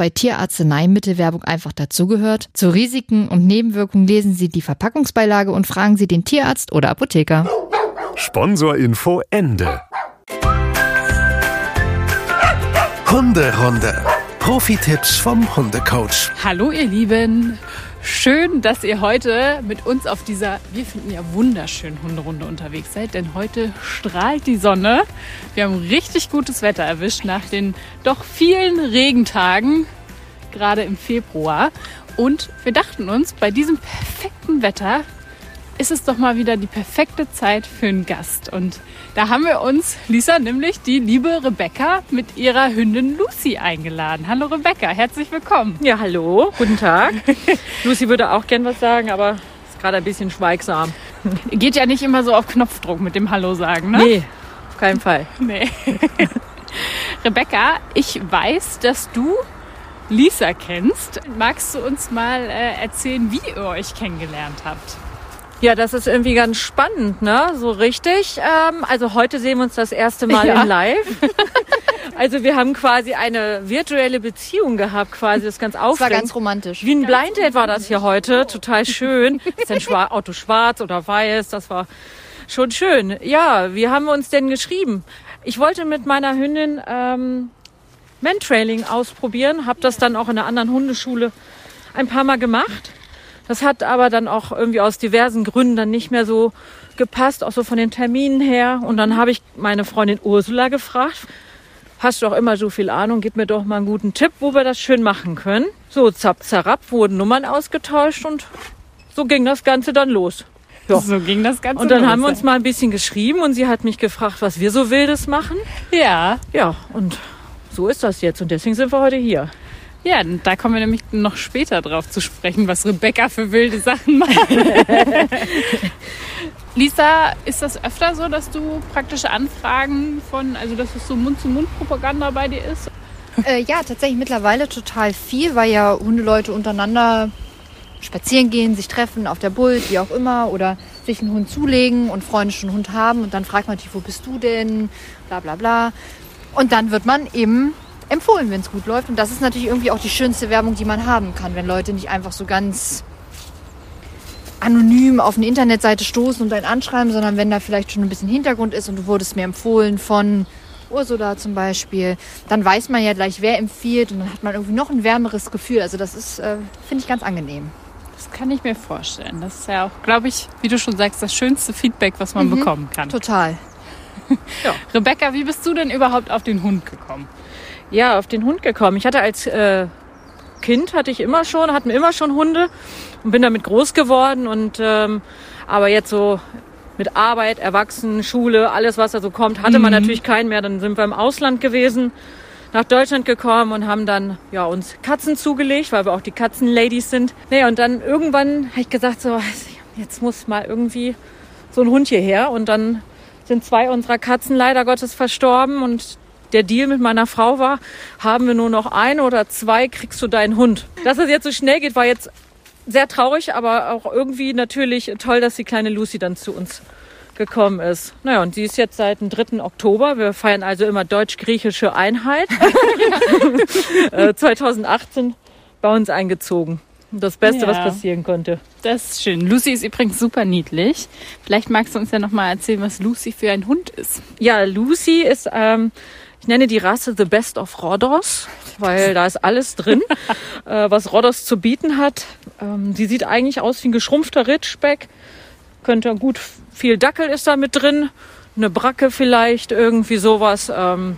bei Tierarzneimittelwerbung einfach dazugehört, zu Risiken und Nebenwirkungen lesen Sie die Verpackungsbeilage und fragen Sie den Tierarzt oder Apotheker. Sponsorinfo Ende. Hunderunde. Profi-Tipps vom Hundecoach. Hallo ihr Lieben. Schön, dass ihr heute mit uns auf dieser, wir finden ja wunderschönen Hunderunde unterwegs seid, denn heute strahlt die Sonne. Wir haben richtig gutes Wetter erwischt nach den doch vielen Regentagen, gerade im Februar. Und wir dachten uns, bei diesem perfekten Wetter ist es doch mal wieder die perfekte Zeit für einen Gast. Und da haben wir uns, Lisa, nämlich die liebe Rebecca mit ihrer Hündin Lucy eingeladen. Hallo Rebecca, herzlich willkommen. Ja, hallo, guten Tag. Lucy würde auch gern was sagen, aber ist gerade ein bisschen schweigsam. Geht ja nicht immer so auf Knopfdruck mit dem Hallo sagen, ne? Nee, auf keinen Fall. Nee. Rebecca, ich weiß, dass du Lisa kennst. Magst du uns mal äh, erzählen, wie ihr euch kennengelernt habt? Ja, das ist irgendwie ganz spannend, ne? So richtig. Ähm, also heute sehen wir uns das erste Mal Ja. in Live. also wir haben quasi eine virtuelle Beziehung gehabt, quasi. Das ist ganz Das war aufregend. ganz romantisch. Wie ein Blind Date war das hier heute. Total schön. Ist ein Schwa Auto schwarz oder weiß. Das war schon schön. Ja, wie haben wir uns denn geschrieben? Ich wollte mit meiner Hündin ähm, Mantrailing ausprobieren. Habe das dann auch in einer anderen Hundeschule ein paar Mal gemacht. Das hat aber dann auch irgendwie aus diversen Gründen dann nicht mehr so gepasst, auch so von den Terminen her. Und dann habe ich meine Freundin Ursula gefragt, hast du doch immer so viel Ahnung, gib mir doch mal einen guten Tipp, wo wir das schön machen können. So, zapp, zerrapp, wurden Nummern ausgetauscht und so ging das Ganze dann los. Ja. So ging das Ganze Und dann los. haben wir uns mal ein bisschen geschrieben und sie hat mich gefragt, was wir so Wildes machen. Ja, Ja, und so ist das jetzt und deswegen sind wir heute hier. Ja, da kommen wir nämlich noch später drauf zu sprechen, was Rebecca für wilde Sachen macht. Lisa, ist das öfter so, dass du praktische Anfragen von, also dass es so Mund-zu-Mund-Propaganda bei dir ist? Äh, ja, tatsächlich mittlerweile total viel, weil ja Hundeleute untereinander spazieren gehen, sich treffen auf der Bult, wie auch immer, oder sich einen Hund zulegen und Freunde schon einen Hund haben und dann fragt man natürlich, wo bist du denn? Bla bla bla. Und dann wird man eben empfohlen, wenn es gut läuft. Und das ist natürlich irgendwie auch die schönste Werbung, die man haben kann, wenn Leute nicht einfach so ganz anonym auf eine Internetseite stoßen und einen anschreiben, sondern wenn da vielleicht schon ein bisschen Hintergrund ist und du wurdest mir empfohlen von Ursula zum Beispiel, dann weiß man ja gleich, wer empfiehlt und dann hat man irgendwie noch ein wärmeres Gefühl. Also das ist, äh, finde ich, ganz angenehm. Das kann ich mir vorstellen. Das ist ja auch, glaube ich, wie du schon sagst, das schönste Feedback, was man bekommen kann. Total. Rebecca, wie bist du denn überhaupt auf den Hund gekommen? Ja, auf den Hund gekommen. Ich hatte als äh, Kind hatte ich immer schon, hatten immer schon Hunde und bin damit groß geworden und ähm, aber jetzt so mit Arbeit, Erwachsenen, Schule, alles was da so kommt, hatte man natürlich keinen mehr. Dann sind wir im Ausland gewesen, nach Deutschland gekommen und haben dann ja uns Katzen zugelegt, weil wir auch die Katzenladies sind. Nee, und dann irgendwann habe ich gesagt so, jetzt muss mal irgendwie so ein Hund hierher und dann sind zwei unserer Katzen leider Gottes verstorben und der Deal mit meiner Frau war, haben wir nur noch ein oder zwei, kriegst du deinen Hund. Dass es jetzt so schnell geht, war jetzt sehr traurig, aber auch irgendwie natürlich toll, dass die kleine Lucy dann zu uns gekommen ist. Naja, und sie ist jetzt seit dem 3. Oktober. Wir feiern also immer deutsch-griechische Einheit. Äh, 2018 bei uns eingezogen. Das Beste, Ja. was passieren konnte. Das ist schön. Lucy ist übrigens super niedlich. Vielleicht magst du uns ja noch mal erzählen, was Lucy für ein Hund ist. Ja, Lucy ist, ähm, ich nenne die Rasse The Best of Rhodos, weil da ist alles drin, äh, was Rhodos zu bieten hat. Ähm, sie sieht eigentlich aus wie ein geschrumpfter Ritschbeck. Könnte gut, viel Dackel ist da mit drin, eine Bracke vielleicht, irgendwie sowas. Ähm,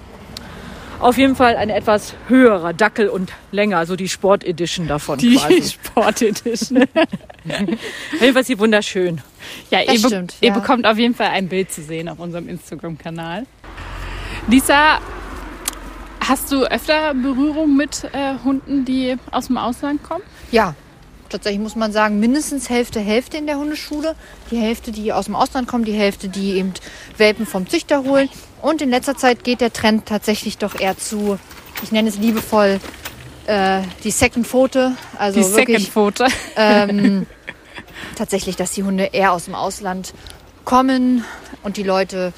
auf jeden Fall ein etwas höherer Dackel und länger, so die Sport Edition davon Die quasi. Sport Edition. Auf jeden Fall ist sie wunderschön. Ja, Das ihr, be stimmt, ihr ja. bekommt auf jeden Fall ein Bild zu sehen auf unserem Instagram-Kanal. Lisa, hast du öfter Berührung mit äh, Hunden, die aus dem Ausland kommen? Ja, tatsächlich muss man sagen, mindestens Hälfte, Hälfte in der Hundeschule. Die Hälfte, die aus dem Ausland kommen, die Hälfte, die eben Welpen vom Züchter holen. Und in letzter Zeit geht der Trend tatsächlich doch eher zu, ich nenne es liebevoll, äh, die Second Pfote. Also die wirklich Second-Pfote. ähm, tatsächlich, dass die Hunde eher aus dem Ausland kommen und die Leute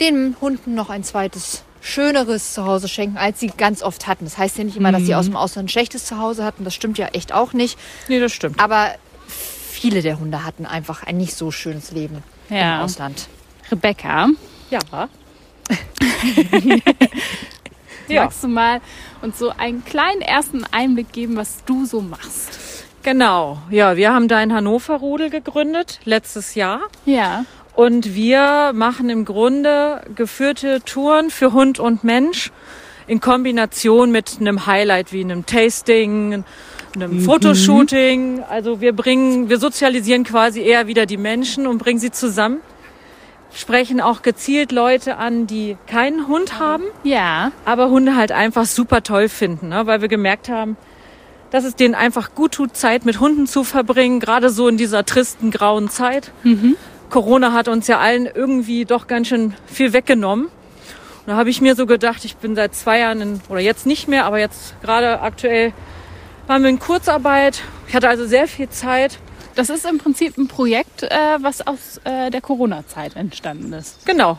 den Hunden noch ein zweites schöneres Zuhause schenken, als sie ganz oft hatten. Das heißt ja nicht immer, dass sie aus dem Ausland ein schlechtes Zuhause hatten. Das stimmt ja echt auch nicht. Nee, das stimmt. Aber viele der Hunde hatten einfach ein nicht so schönes Leben im Ja. Ausland. Rebecca, Ja. magst du mal uns so einen kleinen ersten Einblick geben, was du so machst? Genau. Ja, wir haben da in Hannover Rudel gegründet, letztes Jahr. Ja. Und wir machen im Grunde geführte Touren für Hund und Mensch in Kombination mit einem Highlight wie einem Tasting, einem Fotoshooting. Also wir bringen, wir sozialisieren quasi eher wieder die Menschen und bringen sie zusammen. Sprechen auch gezielt Leute an, die keinen Hund haben, Ja. aber Hunde halt einfach super toll finden, ne? weil wir gemerkt haben, dass es denen einfach gut tut, Zeit mit Hunden zu verbringen, gerade so in dieser tristen, grauen Zeit. Corona hat uns ja allen irgendwie doch ganz schön viel weggenommen. Und da habe ich mir so gedacht, ich bin seit zwei Jahren, in, oder jetzt nicht mehr, aber jetzt gerade aktuell waren wir in Kurzarbeit. Ich hatte also sehr viel Zeit. Das ist im Prinzip ein Projekt, äh, was aus äh, der Corona-Zeit entstanden ist. Genau.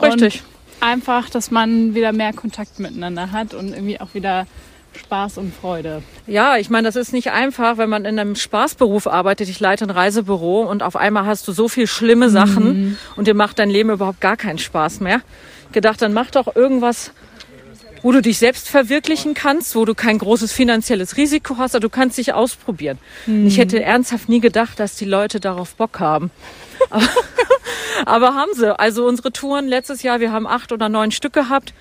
Richtig. Und einfach, dass man wieder mehr Kontakt miteinander hat und irgendwie auch wieder Spaß und Freude. Ja, ich meine, das ist nicht einfach, wenn man in einem Spaßberuf arbeitet. Ich leite ein Reisebüro und auf einmal hast du so viel schlimme Sachen und dir macht dein Leben überhaupt gar keinen Spaß mehr. Gedacht, dann mach doch irgendwas, wo du dich selbst verwirklichen kannst, wo du kein großes finanzielles Risiko hast, aber du kannst dich ausprobieren. Ich hätte ernsthaft nie gedacht, dass die Leute darauf Bock haben. Aber, aber haben sie. Also unsere Touren letztes Jahr, wir haben acht oder neun Stück gehabt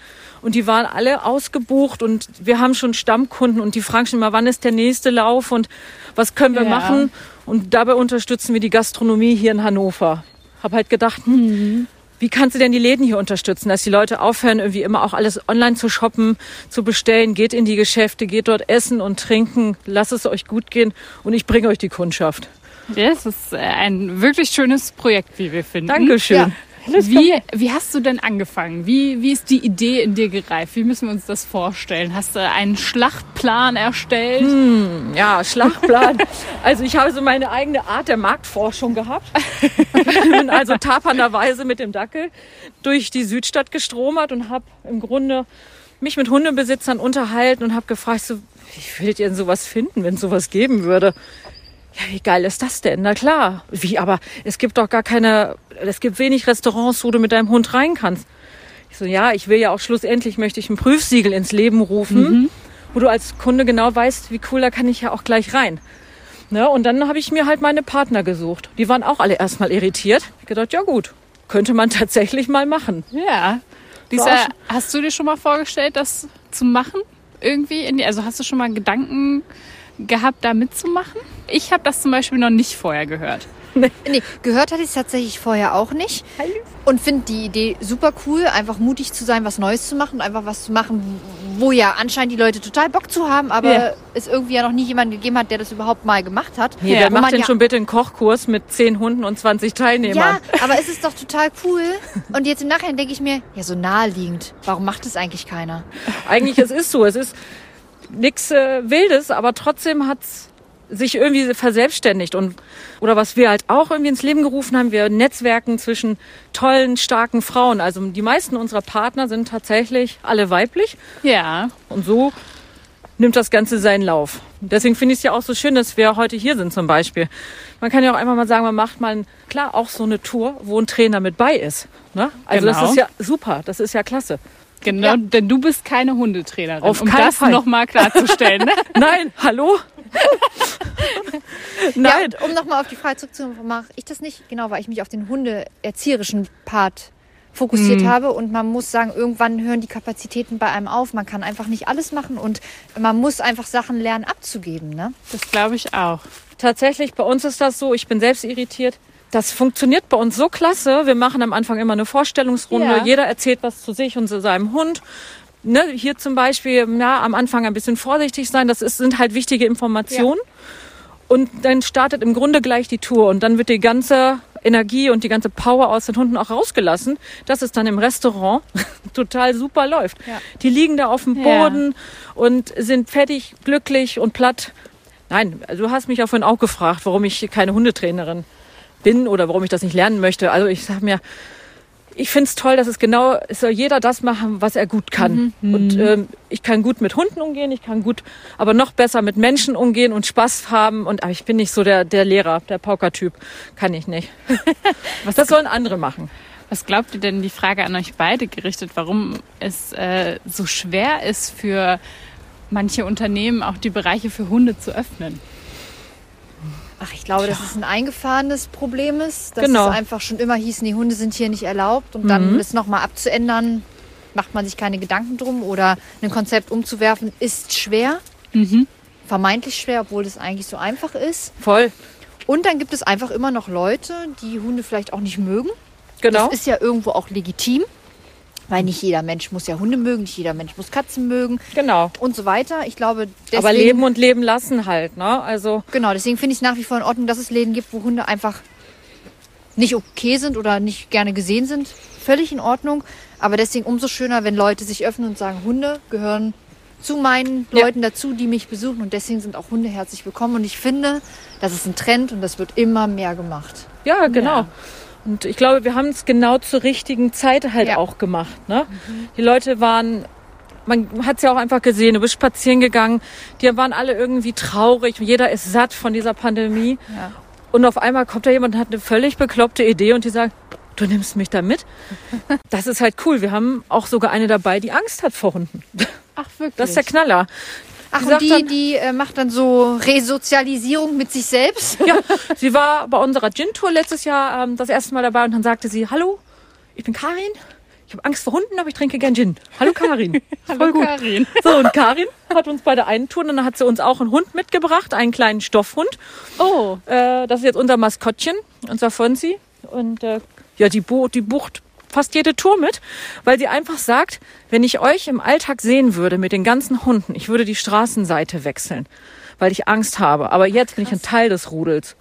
und die waren alle ausgebucht und wir haben schon Stammkunden und die fragen schon immer, wann ist der nächste Lauf und was können wir Ja. machen? Und dabei unterstützen wir die Gastronomie hier in Hannover. Hab halt gedacht, hm, wie kannst du denn die Läden hier unterstützen, dass die Leute aufhören, irgendwie immer auch alles online zu shoppen, zu bestellen? Geht in die Geschäfte, geht dort essen und trinken, lasst es euch gut gehen und ich bringe euch die Kundschaft. Das ist äh, ein wirklich schönes Projekt, wie wir finden. Dankeschön. Ja. Wie, wie hast du denn angefangen? Wie, wie ist die Idee in dir gereift? Wie müssen wir uns das vorstellen? Hast du einen Schlachtplan erstellt? Ja, Schlachtplan. also ich habe so meine eigene Art der Marktforschung gehabt. Bin also tapernderweise mit dem Dackel durch die Südstadt gestromert und habe im Grunde mich mit Hundebesitzern unterhalten und habe gefragt, so, wie würdet ihr denn sowas finden, wenn es sowas geben würde? Ja, wie geil ist das denn? Na klar. Wie, aber es gibt doch gar keine, es gibt wenig Restaurants, wo du mit deinem Hund rein kannst. Ich so, ja, ich will ja auch schlussendlich, möchte ich ein Prüfsiegel ins Leben rufen, wo du als Kunde genau weißt, wie cool, da kann ich ja auch gleich rein. Ne? Und dann habe ich mir halt meine Partner gesucht. Die waren auch alle erstmal irritiert. Ich gedacht, ja gut, könnte man tatsächlich mal machen. Ja. Lisa, hast du dir schon mal vorgestellt, das zu machen? Irgendwie? In die, also hast du schon mal Gedanken gehabt, da mitzumachen? Ich habe das zum Beispiel noch nicht vorher gehört. Nee, gehört hatte ich es tatsächlich vorher auch nicht. Und finde die Idee super cool, einfach mutig zu sein, was Neues zu machen, einfach was zu machen, wo ja anscheinend die Leute total Bock zu haben, aber Ja. es irgendwie ja noch nie jemanden gegeben hat, der das überhaupt mal gemacht hat. Nee, Ja, wer macht denn ja, schon bitte einen Kochkurs mit 10 Hunden und 20 Teilnehmern? Ja, aber es ist doch total cool. Und jetzt im Nachhinein denke ich mir, ja, so naheliegend. Warum macht das eigentlich keiner? Eigentlich, es ist so. Es ist nichts äh, Wildes, aber trotzdem hat's sich irgendwie verselbstständigt. Und, oder was wir halt auch irgendwie ins Leben gerufen haben, wir netzwerken zwischen tollen, starken Frauen. Also die meisten unserer Partner sind tatsächlich alle weiblich. Ja. Und so nimmt das Ganze seinen Lauf. Deswegen finde ich es ja auch so schön, dass wir heute hier sind zum Beispiel. Man kann ja auch einfach mal sagen, man macht mal, klar, auch so eine Tour, wo ein Trainer mit bei ist. Ne? Also Genau. das ist ja super, das ist ja klasse. Genau, denn du bist keine Hundetrainerin, Auf um keinen das Fall. nochmal klarzustellen. Ne? Nein, hallo? Nein. Ja, und um nochmal auf die Frage zurückzukommen, mache ich das nicht, genau, weil ich mich auf den hundeerzieherischen Part fokussiert habe und man muss sagen, irgendwann hören die Kapazitäten bei einem auf. Man kann einfach nicht alles machen und man muss einfach Sachen lernen abzugeben. Ne? Das glaube ich auch. Tatsächlich, bei uns ist das so, ich bin selbst irritiert. Das funktioniert bei uns so klasse. Wir machen am Anfang immer eine Vorstellungsrunde. Ja. Jeder erzählt was zu sich und zu seinem Hund. Ne, hier zum Beispiel, na, am Anfang ein bisschen vorsichtig sein. Das ist, sind halt wichtige Informationen. Und dann startet im Grunde gleich die Tour. Und dann wird die ganze Energie und die ganze Power aus den Hunden auch rausgelassen, dass es dann im Restaurant total super läuft. Ja. Die liegen da auf dem Ja. Boden und sind fertig, glücklich und platt. Nein, du hast mich ja vorhin auch gefragt, warum ich keine Hundetrainerin bin oder warum ich das nicht lernen möchte. Also ich sag mir, ich finde es toll, dass es genau, es soll jeder das machen, was er gut kann. Und ähm, ich kann gut mit Hunden umgehen, ich kann gut, aber noch besser mit Menschen umgehen und Spaß haben. Und aber ich bin nicht so der, der Lehrer, der Pauker-Typ. Kann ich nicht. was das sollen andere machen. Was glaubt ihr denn, die Frage an euch beide gerichtet, warum es äh, so schwer ist für manche Unternehmen auch die Bereiche für Hunde zu öffnen? Ach, ich glaube, dass es ein eingefahrenes Problem ist. Dass Genau. es einfach schon immer hieß, die Hunde sind hier nicht erlaubt. Und dann das nochmal abzuändern, macht man sich keine Gedanken drum. Oder ein Konzept umzuwerfen, ist schwer. Vermeintlich schwer, obwohl das eigentlich so einfach ist. Voll. Und dann gibt es einfach immer noch Leute, die Hunde vielleicht auch nicht mögen. Genau. Das ist ja irgendwo auch legitim. Weil nicht jeder Mensch muss ja Hunde mögen, nicht jeder Mensch muss Katzen mögen genau. und so weiter. Ich glaube, deswegen, Aber leben und leben lassen halt, ne? Also Genau, deswegen finde ich es nach wie vor in Ordnung, dass es Läden gibt, wo Hunde einfach nicht okay sind oder nicht gerne gesehen sind. Völlig in Ordnung. Aber deswegen umso schöner, wenn Leute sich öffnen und sagen, Hunde gehören zu meinen Ja. Leuten dazu, die mich besuchen. Und deswegen sind auch Hunde herzlich willkommen. Und ich finde, das ist ein Trend und das wird immer mehr gemacht. Ja, genau. Ja. Und ich glaube, wir haben es genau zur richtigen Zeit halt Ja. auch gemacht. Ne? Die Leute waren, man hat es ja auch einfach gesehen, du bist spazieren gegangen, die waren alle irgendwie traurig, jeder ist satt von dieser Pandemie. Ja. Und auf einmal kommt da jemand und hat eine völlig bekloppte Idee und die sagt, du nimmst mich da mit? Das ist halt cool. Wir haben auch sogar eine dabei, die Angst hat vor Hunden. Ach, wirklich? Das ist der Knaller. Ach, Die und die, dann- die äh, macht dann so Resozialisierung mit sich selbst? Ja, sie war bei unserer Gin-Tour letztes Jahr ähm, das erste Mal dabei und dann sagte sie, hallo, ich bin Karin. Ich habe Angst vor Hunden, aber ich trinke gern Gin. Hallo Karin. Hallo Karin. So, und Karin hat uns bei der einen Tour, und dann hat sie uns auch einen Hund mitgebracht, einen kleinen Stoffhund. Oh, Äh, das ist jetzt unser Maskottchen, unser Fonsi. Und äh, ja, die, bu die bucht fast jede Tour mit, weil sie einfach sagt, wenn ich euch im Alltag sehen würde mit den ganzen Hunden, ich würde die Straßenseite wechseln, weil ich Angst habe. Aber jetzt bin ich ein Teil des Rudels.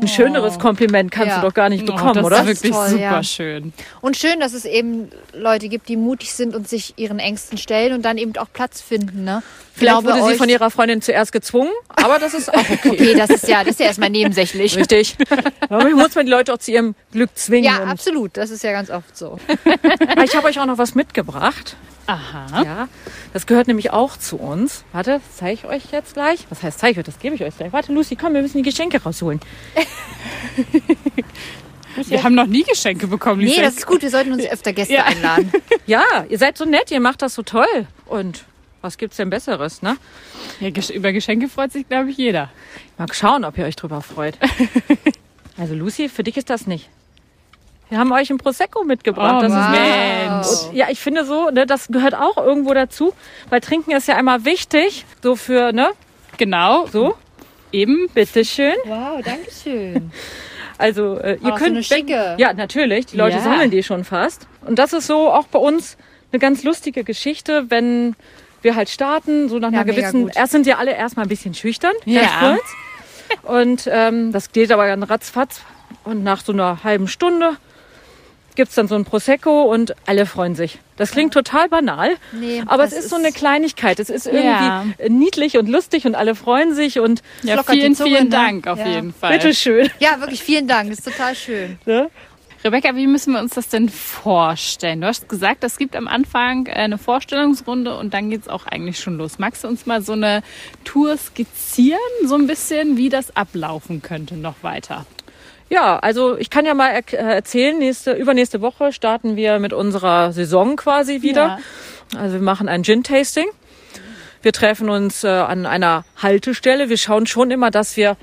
Ein schöneres Kompliment kannst Ja. du doch gar nicht oh, bekommen, das oder? ist wirklich Toll, super ja. schön. Und schön, dass es eben Leute gibt, die mutig sind und sich ihren Ängsten stellen und dann eben auch Platz finden. Ne? Vielleicht Glaube wurde sie von ihrer Freundin zuerst gezwungen, aber das ist auch okay. Okay, das ist ja, das ist ja erstmal nebensächlich. Richtig. Aber muss man die Leute auch zu ihrem Glück zwingen. Ja, absolut. Das ist ja ganz oft so. Ich habe euch auch noch was mitgebracht. Aha. Ja, das gehört nämlich auch zu uns. Warte, das zeige ich euch jetzt gleich. Was heißt zeige ich euch? Das gebe ich euch gleich. Warte, Lucy, komm, wir müssen die Geschenke rausholen. Wir haben noch nie Geschenke bekommen, Nee, Lisa. das ist gut. Wir sollten uns öfter Gäste Ja. einladen. Ja, ihr seid so nett, ihr macht das so toll. Und was gibt's denn Besseres, ne? ja, über Geschenke freut sich, glaube ich, jeder. Mal schauen, ob ihr euch drüber freut. Also Lucy, für dich ist das nicht. Wir haben euch ein Prosecco mitgebracht. Oh, das ist wow. Mensch. Und ja, ich finde so, ne, das gehört auch irgendwo dazu, weil Trinken ist ja einmal wichtig, so für, ne, Genau, so, eben. bitteschön. Wow, danke schön. Also äh, ihr Oh, so könnt eine schicke. ja natürlich, die Leute Ja. sammeln die schon fast. Und das ist so auch bei uns eine ganz lustige Geschichte, wenn wir halt starten, so nach Ja, einer gewissen. gut. Erst sind ja alle erstmal ein bisschen schüchtern, ganz Ja. kurz. Und ähm, das geht aber dann ratzfatz. Und nach so einer halben Stunde gibt's dann so ein Prosecco und alle freuen sich. Das klingt total banal, Nee, aber es das ist so eine Kleinigkeit. Es ist irgendwie Ja. niedlich und lustig und alle freuen sich und Ja, vielen, Zunge, vielen ne? Dank auf Ja. jeden Fall. bitteschön. Ja, wirklich vielen Dank. Das ist total schön. Ne? Rebecca, wie müssen wir uns das denn vorstellen? Du hast gesagt, es gibt am Anfang eine Vorstellungsrunde und dann geht es auch eigentlich schon los. Magst du uns mal so eine Tour skizzieren, so ein bisschen, wie das ablaufen könnte noch weiter? Ja, also ich kann ja mal er äh, erzählen, nächste, übernächste Woche starten wir mit unserer Saison quasi wieder. Ja. Also wir machen ein Gin-Tasting. Wir treffen uns äh, an einer Haltestelle. Wir schauen schon immer, dass wir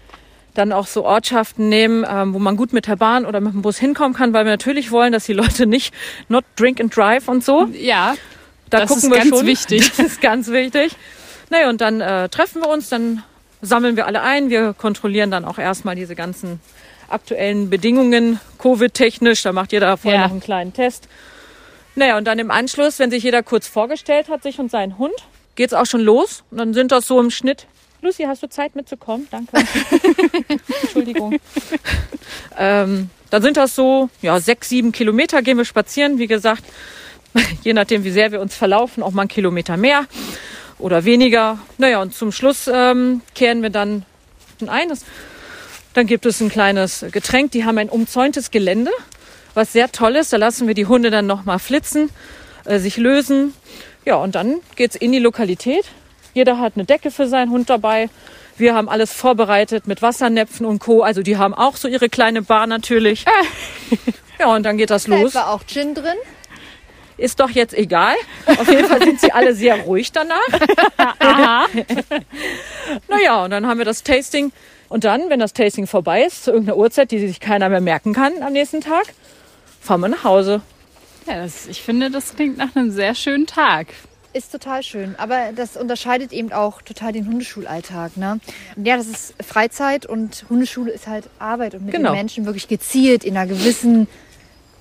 dann auch so Ortschaften nehmen, ähm, wo man gut mit der Bahn oder mit dem Bus hinkommen kann, weil wir natürlich wollen, dass die Leute nicht not drink and drive und so. Ja, da das gucken ist wir ganz schon. wichtig. Das ist ganz wichtig. Naja, und dann äh, treffen wir uns, dann sammeln wir alle ein. Wir kontrollieren dann auch erstmal diese ganzen aktuellen Bedingungen, Covid-technisch. Da macht jeder vorher ja. noch einen kleinen Test. Naja, und dann im Anschluss, wenn sich jeder kurz vorgestellt hat, sich und seinen Hund, geht's auch schon los. Und dann sind das so im Schnitt. Lucy, hast du Zeit mitzukommen? Danke. Entschuldigung. ähm, dann sind das so, ja, sechs, sieben Kilometer gehen wir spazieren. Wie gesagt, je nachdem, wie sehr wir uns verlaufen, auch mal einen Kilometer mehr oder weniger. Naja, und zum Schluss ähm, kehren wir dann ein. Das dann gibt es ein kleines Getränk. Die haben ein umzäuntes Gelände, was sehr toll ist. Da lassen wir die Hunde dann nochmal flitzen, äh, sich lösen. Ja, und dann geht's in die Lokalität. Jeder hat eine Decke für seinen Hund dabei. Wir haben alles vorbereitet mit Wassernäpfen und Co. Also die haben auch so ihre kleine Bar natürlich. ja, und dann geht das los. Da war auch Gin drin. Ist doch jetzt egal. Auf jeden Fall sind sie alle sehr ruhig danach. naja, und dann haben wir das Tasting und dann, wenn das Tasting vorbei ist, zu irgendeiner Uhrzeit, die sich keiner mehr merken kann am nächsten Tag, fahren wir nach Hause. Ja, das, ich finde, das klingt nach einem sehr schönen Tag. Ist total schön, aber das unterscheidet eben auch total den Hundeschulalltag. Ne? Ja, das ist Freizeit und Hundeschule ist halt Arbeit und mit genau. den Menschen wirklich gezielt in einer gewissen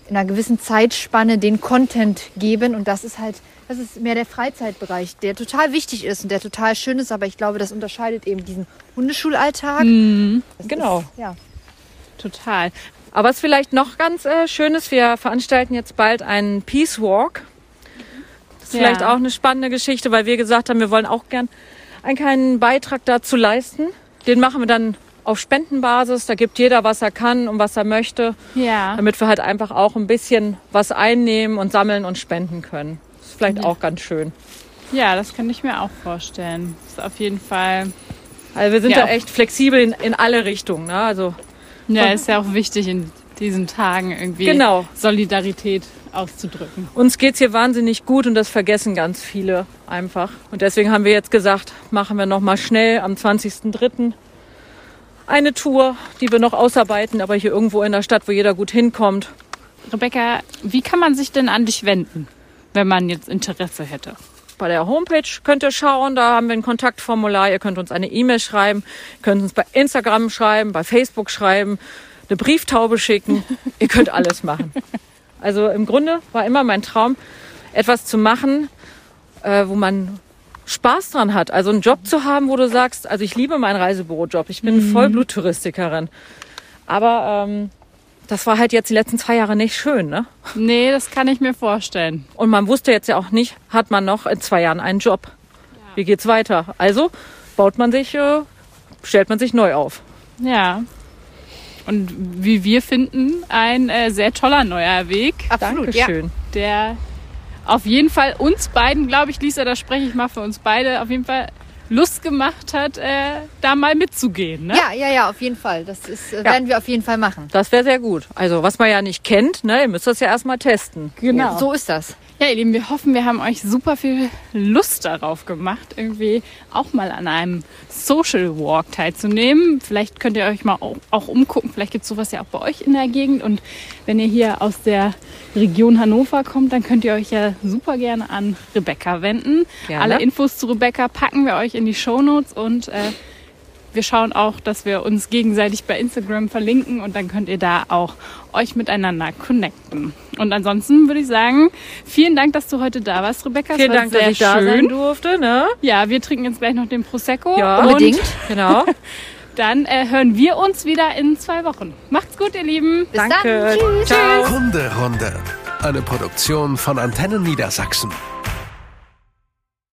in einer gewissen Zeitspanne den Content geben und das ist halt das ist mehr der Freizeitbereich, der total wichtig ist und der total schön ist, aber ich glaube, das unterscheidet eben diesen Hundesschulalltag. Mhm. Genau. Ist, ja. Total. Aber was vielleicht noch ganz äh, schön ist, wir veranstalten jetzt bald einen Peace Walk. Das ist ja. vielleicht auch eine spannende Geschichte, weil wir gesagt haben, wir wollen auch gern einen kleinen Beitrag dazu leisten. Den machen wir dann auf Spendenbasis. Da gibt jeder, was er kann und was er möchte. Ja. Damit wir halt einfach auch ein bisschen was einnehmen und sammeln und spenden können vielleicht ja. auch ganz schön. Ja, das kann ich mir auch vorstellen. Das ist auf jeden Fall. Also wir sind ja, da echt flexibel in, in alle Richtungen. Ne? Also ja, ist ja auch wichtig in diesen Tagen irgendwie genau. Solidarität auszudrücken. Uns geht es hier wahnsinnig gut und das vergessen ganz viele einfach. Und deswegen haben wir jetzt gesagt, machen wir noch mal schnell am 20.03. eine Tour, die wir noch ausarbeiten, aber hier irgendwo in der Stadt, wo jeder gut hinkommt. Rebecca, wie kann man sich denn an dich wenden? Wenn man jetzt Interesse hätte? Bei der Homepage könnt ihr schauen, da haben wir ein Kontaktformular. Ihr könnt uns eine E-Mail schreiben, könnt uns bei Instagram schreiben, bei Facebook schreiben, eine Brieftaube schicken. ihr könnt alles machen. Also im Grunde war immer mein Traum, etwas zu machen, äh, wo man Spaß dran hat. Also einen Job zu haben, wo du sagst, also ich liebe meinen Reisebürojob. Ich bin mhm. Vollbluttouristikerin. Aber ähm, das war halt jetzt die letzten zwei Jahre nicht schön, ne? Nee, das kann ich mir vorstellen. Und man wusste jetzt ja auch nicht, hat man noch in zwei Jahren einen Job? Ja. Wie geht's weiter? Also baut man sich, äh, stellt man sich neu auf. Ja. Und wie wir finden, ein äh, sehr toller neuer Weg. Absolut, Dankeschön. Ja. Der auf jeden Fall uns beiden, glaube ich, Lisa, da spreche ich mal für uns beide, auf jeden Fall Lust gemacht hat, äh, da mal mitzugehen. Ne? Ja, ja, ja, auf jeden Fall. Das ist, äh, ja. werden wir auf jeden Fall machen. Das wäre sehr gut. Also was man ja nicht kennt, ne, ihr müsst das ja erstmal testen. Genau. So ist das. Ja, ihr Lieben, wir hoffen, wir haben euch super viel Lust darauf gemacht, irgendwie auch mal an einem Social Walk teilzunehmen. Vielleicht könnt ihr euch mal auch umgucken. Vielleicht gibt es sowas ja auch bei euch in der Gegend. Und wenn ihr hier aus der Region Hannover kommt, dann könnt ihr euch ja super gerne an Rebecca wenden. Gerne. Alle Infos zu Rebecca packen wir euch in die Show Notes und äh, wir schauen auch, dass wir uns gegenseitig bei Instagram verlinken und dann könnt ihr da auch euch miteinander connecten. Und ansonsten würde ich sagen, vielen Dank, dass du heute da warst, Rebecca. Vielen Dank, dass ich schön. da sein durfte. Ne? Ja, wir trinken jetzt gleich noch den Prosecco. Ja, unbedingt. genau. Dann äh, hören wir uns wieder in zwei Wochen. Macht's gut, ihr Lieben. Bis Danke. Dann. Tschüss. Ciao. Hunderunde. Eine Produktion von Antennen Niedersachsen.